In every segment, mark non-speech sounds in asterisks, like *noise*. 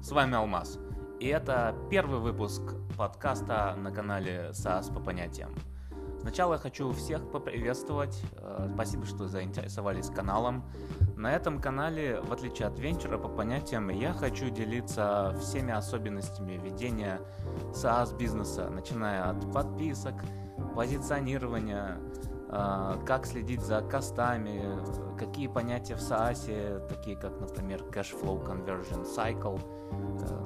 С вами Алмаз. И это первый выпуск подкаста на канале SaaS по понятиям. Сначала я хочу всех поприветствовать. Э, спасибо, что заинтересовались каналом. На этом канале, в отличие от венчура по понятиям, я хочу делиться всеми особенностями ведения SaaS бизнеса, начиная от подписок, позиционирования, э, как следить за костами, какие понятия в SaaS, такие как, например, Cash Flow Conversion Cycle,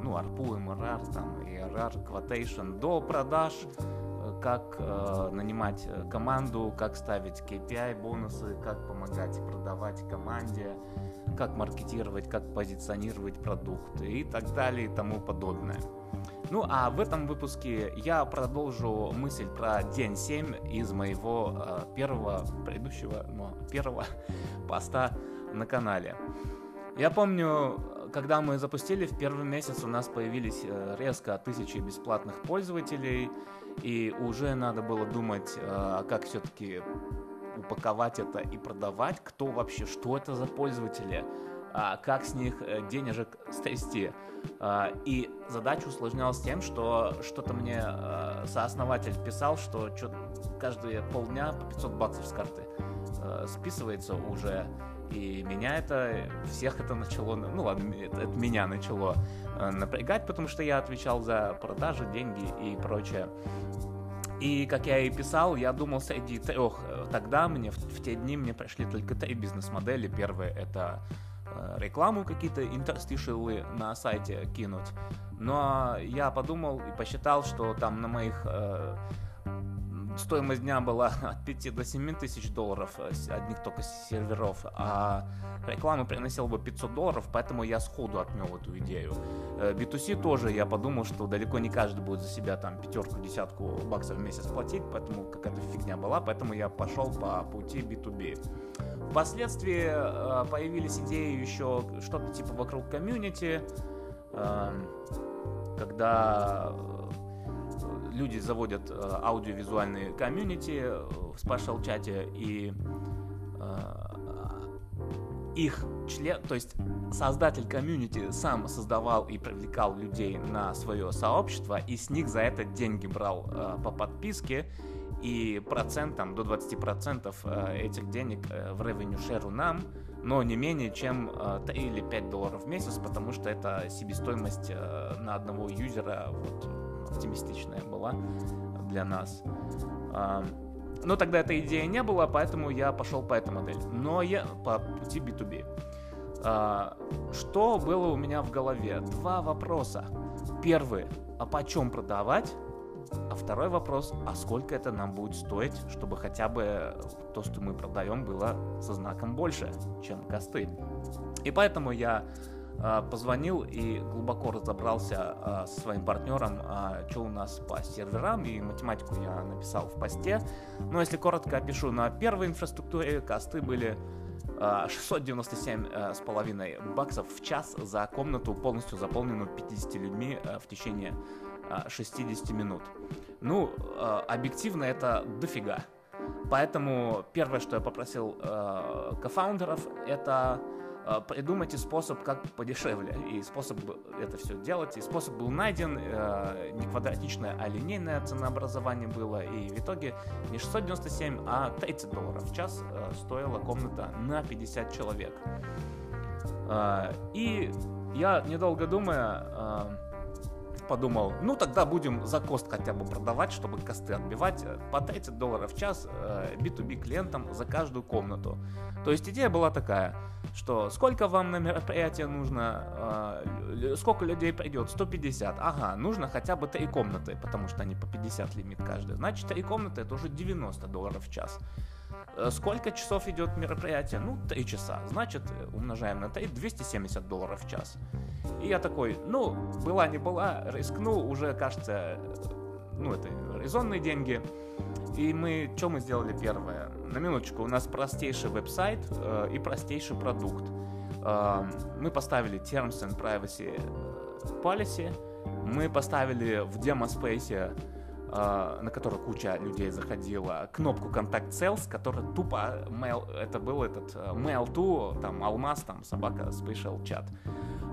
ну, ARPU, MRR, там, ERR, Quotation, до продаж, э, как э, нанимать э, команду, как ставить KPI, бонусы, как помогать продавать команде, как маркетировать, как позиционировать продукты и так далее и тому подобное. Ну а в этом выпуске я продолжу мысль про день 7 из моего э, первого, предыдущего, ну, первого *laughs* поста на канале. Я помню, когда мы запустили, в первый месяц у нас появились э, резко тысячи бесплатных пользователей, и уже надо было думать, э, как все-таки упаковать это и продавать, кто вообще, что это за пользователи, а, как с них э, денежек стрясти. А, и задача усложнялась тем, что что-то мне сооснователь писал, что каждые полдня по 500 баксов с карты списывается уже. И меня это, всех это начало, ну ладно, это, это меня начало напрягать, потому что я отвечал за продажи, деньги и прочее. И, как я и писал, я думал среди трех. Тогда мне в, в те дни мне пришли только три бизнес-модели. Первая это Э, рекламу какие-то интерстишелы на сайте кинуть. Но я подумал и посчитал, что там на моих э, стоимость дня была *laughs* от 5 до 7 тысяч долларов, э, одних только серверов, а реклама приносила бы 500 долларов, поэтому я сходу отмел эту идею. B2C э, тоже я подумал, что далеко не каждый будет за себя там пятерку, десятку баксов в месяц платить, поэтому какая-то фигня была, поэтому я пошел по пути B2B. Впоследствии э, появились идеи еще что-то типа вокруг комьюнити, эм, когда люди заводят э, аудиовизуальные комьюнити в SpatialChat е и э, их член, то есть создатель комьюнити сам создавал и привлекал людей на свое сообщество, и с них за это деньги брал э, по подписке, и процентом до 20% э, этих денег э, в revenue share нам, но не менее чем 3 или 5 долларов в месяц, потому что это себестоимость на одного юзера вот, оптимистичная была для нас. Но тогда этой идеи не было, поэтому я пошел по этой модели. Но я по пути B2B. А, что было у меня в голове? Два вопроса. Первый, а почем продавать? А второй вопрос, а сколько это нам будет стоить, чтобы хотя бы то, что мы продаем, было со знаком больше, чем косты. И поэтому я позвонил и глубоко разобрался а, со своим партнером, а, что у нас по серверам, и математику я написал в посте. Но если коротко опишу, на первой инфраструктуре косты были 697 с половиной баксов в час за комнату, полностью заполненную 50 людьми в течение 60 минут. Ну, объективно это дофига. Поэтому первое, что я попросил э, кофаундеров, это Э, придумайте способ, как подешевле. И способ это все делать. И способ был найден. Э, не квадратичное, а линейное ценообразование было. И в итоге не 697, а 30 долларов в час э, стоила комната на 50 человек. И я, недолго думая, подумал, ну тогда будем за кост хотя бы продавать, чтобы косты отбивать по 30 долларов в час B2B клиентам за каждую комнату. То есть идея была такая – что сколько вам на мероприятие нужно, э, сколько людей придет, 150, ага, нужно хотя бы 3 комнаты, потому что они по 50 лимит каждая, значит 3 комнаты это уже 90 долларов в час. Э, сколько часов идет мероприятие? Ну, 3 часа. Значит, умножаем на 3, 270 долларов в час. И я такой, ну, была не была, рискнул, уже кажется, ну, это резонные деньги. И мы, что мы сделали первое? На минуточку, у нас простейший веб-сайт э, и простейший продукт. Э, мы поставили Terms and Privacy э, Policy, мы поставили в демоспейсе, э, на который куча людей заходила, кнопку Contact Sales, которая тупо mail, это был этот э, mail to, там, алмаз, там, собака, special.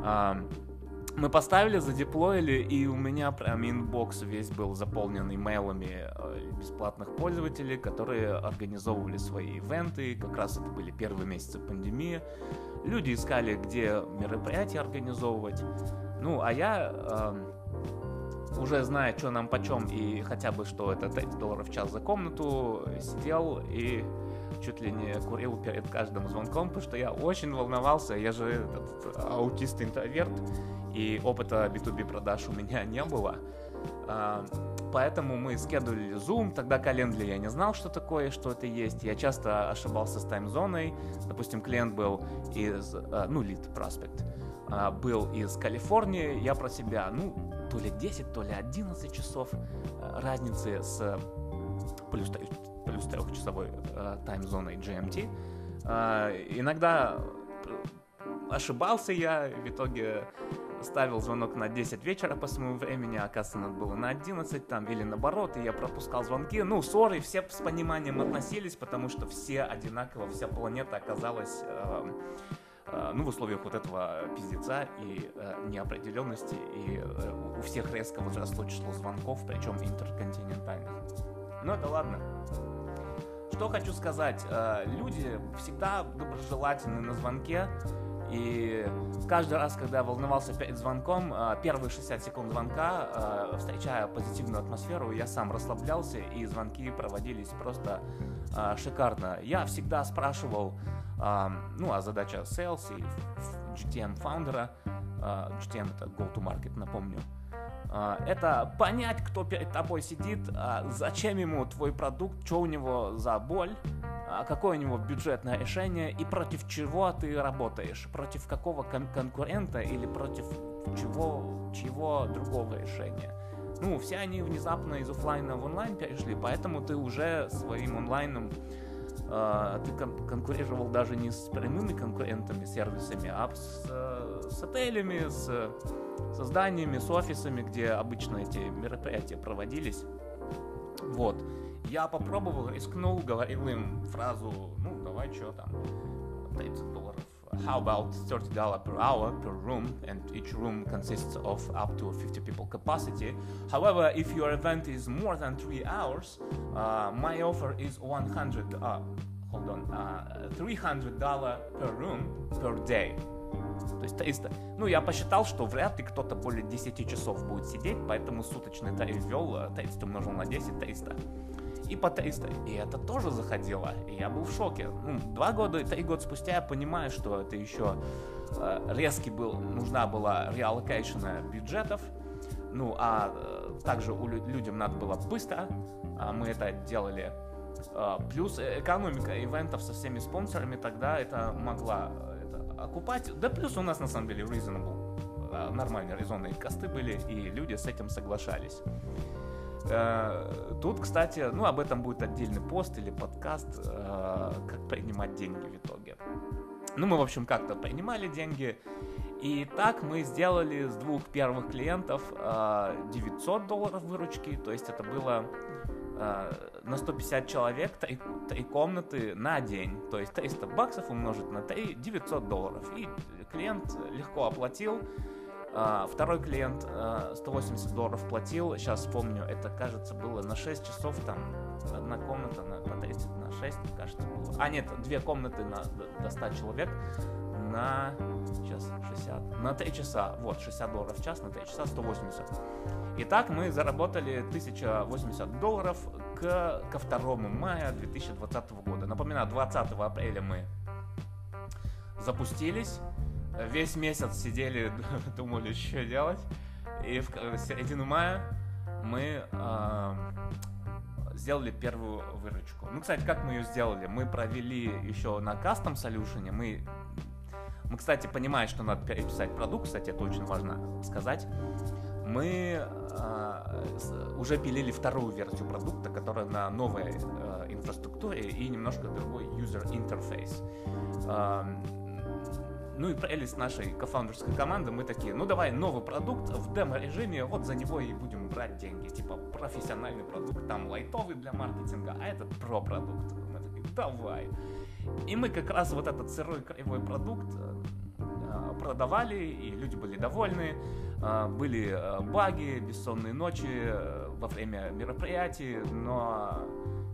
Э, мы поставили, за deploy или, и у меня прям inbox весь был заполнен имейлами бесплатных пользователей, которые организовывали свои ивенты. Как раз это были первые месяцы пандемии. Люди искали, где мероприятия организовывать. Ну, а я, уже зная, что нам почем, и хотя бы, что это 5 долларов в час за комнату, сидел и чуть ли не курил перед каждым звонком, потому что я очень волновался. Я же этот аутист-интроверт, и опыта B2B продаж у меня не было. А, поэтому мы скедулили Zoom, тогда Calendly я не знал, что такое, что это есть. Я часто ошибался с таймзоной. Допустим, клиент был из, а, ну, лид проспект, был из Калифорнии. Я про себя, ну, то ли 10, то ли 11 часов а, разницы с плюс, плюс трехчасовой таймзоной GMT. Иногда ошибался я, в итоге ставил звонок на 10 вечера по своему времени, а оказывается, надо было на 11 там, или наоборот, и я пропускал звонки. Ну, сори, все с пониманием относились, потому что все одинаково, вся планета оказалась э, э, ну, в условиях вот этого пиздеца и э, неопределенности, и э, у всех резко возросло число звонков, причем интерконтинентальных. Но это ладно. Что хочу сказать, э, люди всегда доброжелательны на звонке, и каждый раз, когда волновался перед звонком, а, первые 60 секунд звонка, а, встречая позитивную атмосферу, я сам расслаблялся, и звонки проводились просто а, шикарно. Я всегда спрашивал, ну, а задача sales и GTM фаундера, GTM это go-to-market, напомню, это понять, кто перед тобой сидит, зачем ему твой продукт, что у него за боль, какое у него бюджетное решение и против чего ты работаешь, против какого кон- конкурента или против чего, чего другого решения. Ну, все они внезапно из офлайна в онлайн перешли, поэтому ты уже своим онлайном э, ты кон- конкурировал даже не с прямыми конкурентами, сервисами, а с, э, с отелями, с, с зданиями, с офисами, где обычно эти мероприятия проводились. Вот. Я попробовал, рискнул, говорил им фразу, ну, давай, что там, 30 долларов. How about $30 per hour per room, and each room consists of up to 50 people capacity. However, if your event is more than 3 hours, uh, my offer is 100, uh, hold on, uh, $300 per room per day. То есть 300. Ну, я посчитал, что вряд ли кто-то более 10 часов будет сидеть, поэтому суточный тариф ввел, 30 умножил на 10, 300 и по 300. И это тоже заходило. И я был в шоке. Ну, два года, три года спустя я понимаю, что это еще э, резкий был, нужна была reallocation бюджетов. Ну, а э, также у людям надо было быстро. А мы это делали. Э, плюс экономика ивентов со всеми спонсорами тогда это могла это, окупать. Да плюс у нас на самом деле reasonable нормальные резонные косты были, и люди с этим соглашались. Э, тут, кстати, ну, об этом будет отдельный пост или подкаст, э, как принимать деньги в итоге. Ну, мы, в общем, как-то принимали деньги. И так мы сделали с двух первых клиентов 900 э, долларов выручки. То есть это было на 150 человек, 3, 3 комнаты на день. То есть 300 баксов умножить на 3, 900 долларов. И клиент легко оплатил. А, второй клиент 180 а, долларов платил, сейчас помню, это, кажется, было на 6 часов, там, одна комната на, на 30, на 6, кажется, было. А, нет, две комнаты на, до 100 человек на, сейчас, 60, на 3 часа, вот, 60 долларов в час, на 3 часа 180. Итак, мы заработали 1080 долларов к, ко 2 мая 2020 года. Напоминаю, 20 апреля мы запустились, весь месяц сидели, *laughs* думали, что делать. И в середину мая мы э, сделали первую выручку. Ну, кстати, как мы ее сделали? Мы провели еще на кастом солюшене. Мы, мы, кстати, понимаем, что надо переписать продукт. Кстати, это очень важно сказать. Мы э, уже пилили вторую версию продукта, которая на новой э, инфраструктуре и немножко другой user interface. Э, ну и прелесть нашей кофаундерской команды, мы такие, ну давай новый продукт в демо-режиме, вот за него и будем брать деньги. Типа профессиональный продукт, там лайтовый для маркетинга, а этот про-продукт. Мы такие, давай. И мы как раз вот этот сырой кривой продукт э, продавали, и люди были довольны. Были баги, бессонные ночи во время мероприятий, но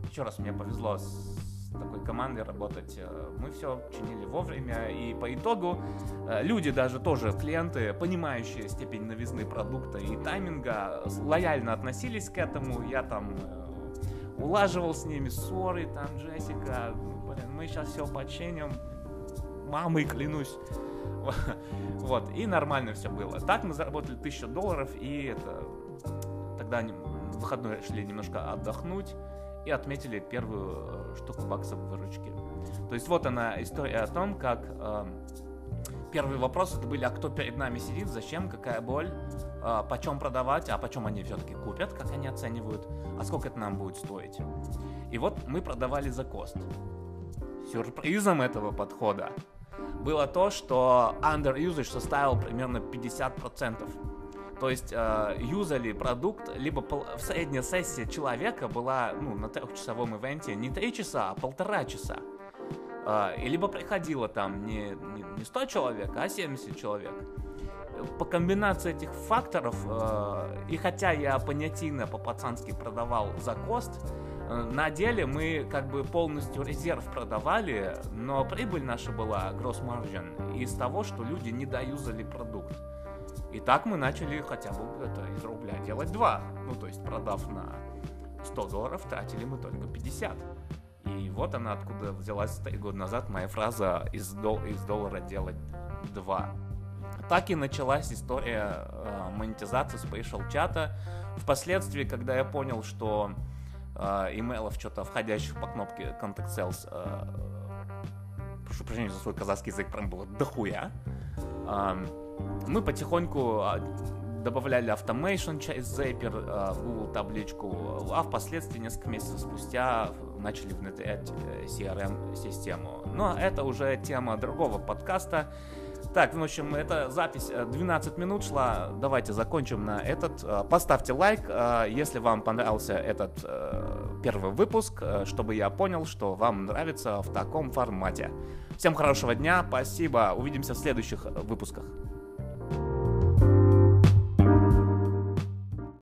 еще раз мне повезло с такой командой работать. Э, мы все чинили вовремя, и по итогу э, люди, даже тоже клиенты, понимающие степень новизны продукта и тайминга, лояльно относились к этому. Я там э, улаживал с ними ссоры, там, Джессика, блин, мы сейчас все починим, мамой клянусь. *laughs* Вот, и нормально все было. Так мы заработали 1000 долларов, и это тогда выходной решили немножко отдохнуть и отметили первую э, штуку баксов выручки. То есть вот она история о том, как э, первые вопросы это были, а кто перед нами сидит, зачем, какая боль, э, почем продавать, а почем они все-таки купят, как они оценивают, а сколько это нам будет стоить. И вот мы продавали за кост. Сюрпризом этого подхода было то, что under usage составил примерно 50%. То есть э, юзали продукт, либо пол, средняя сессия человека была ну, на трехчасовом ивенте не три часа, а полтора часа. Э, и либо приходило там не, не, не 100 человек, а 70 человек. По комбинации этих факторов, э, и хотя я понятийно по-пацански продавал за кост, э, на деле мы как бы полностью резерв продавали, но прибыль наша была gross margin из того, что люди не доюзали продукт. И так мы начали хотя бы это из рубля делать два. Ну, то есть, продав на 100 долларов, тратили мы только 50. И вот она откуда взялась три года назад моя фраза из, дол из доллара делать два. Так и началась история э, монетизации Spatial чата. Впоследствии, когда я понял, что э, имейлов что-то входящих по кнопке Contact Sales, э, прошу прощения за свой казахский язык, прям было дохуя. Э, мы потихоньку а, добавляли automation через Zapier а, в Google табличку, а впоследствии несколько месяцев спустя начали внедрять э, CRM-систему. Но это уже тема другого подкаста. Так, в общем, эта запись 12 э, минут шла. Давайте закончим на этот. Э, поставьте лайк, если вам понравился этот первый выпуск, чтобы я понял, что вам нравится в таком формате. Всем хорошего дня, спасибо, увидимся в следующих выпусках.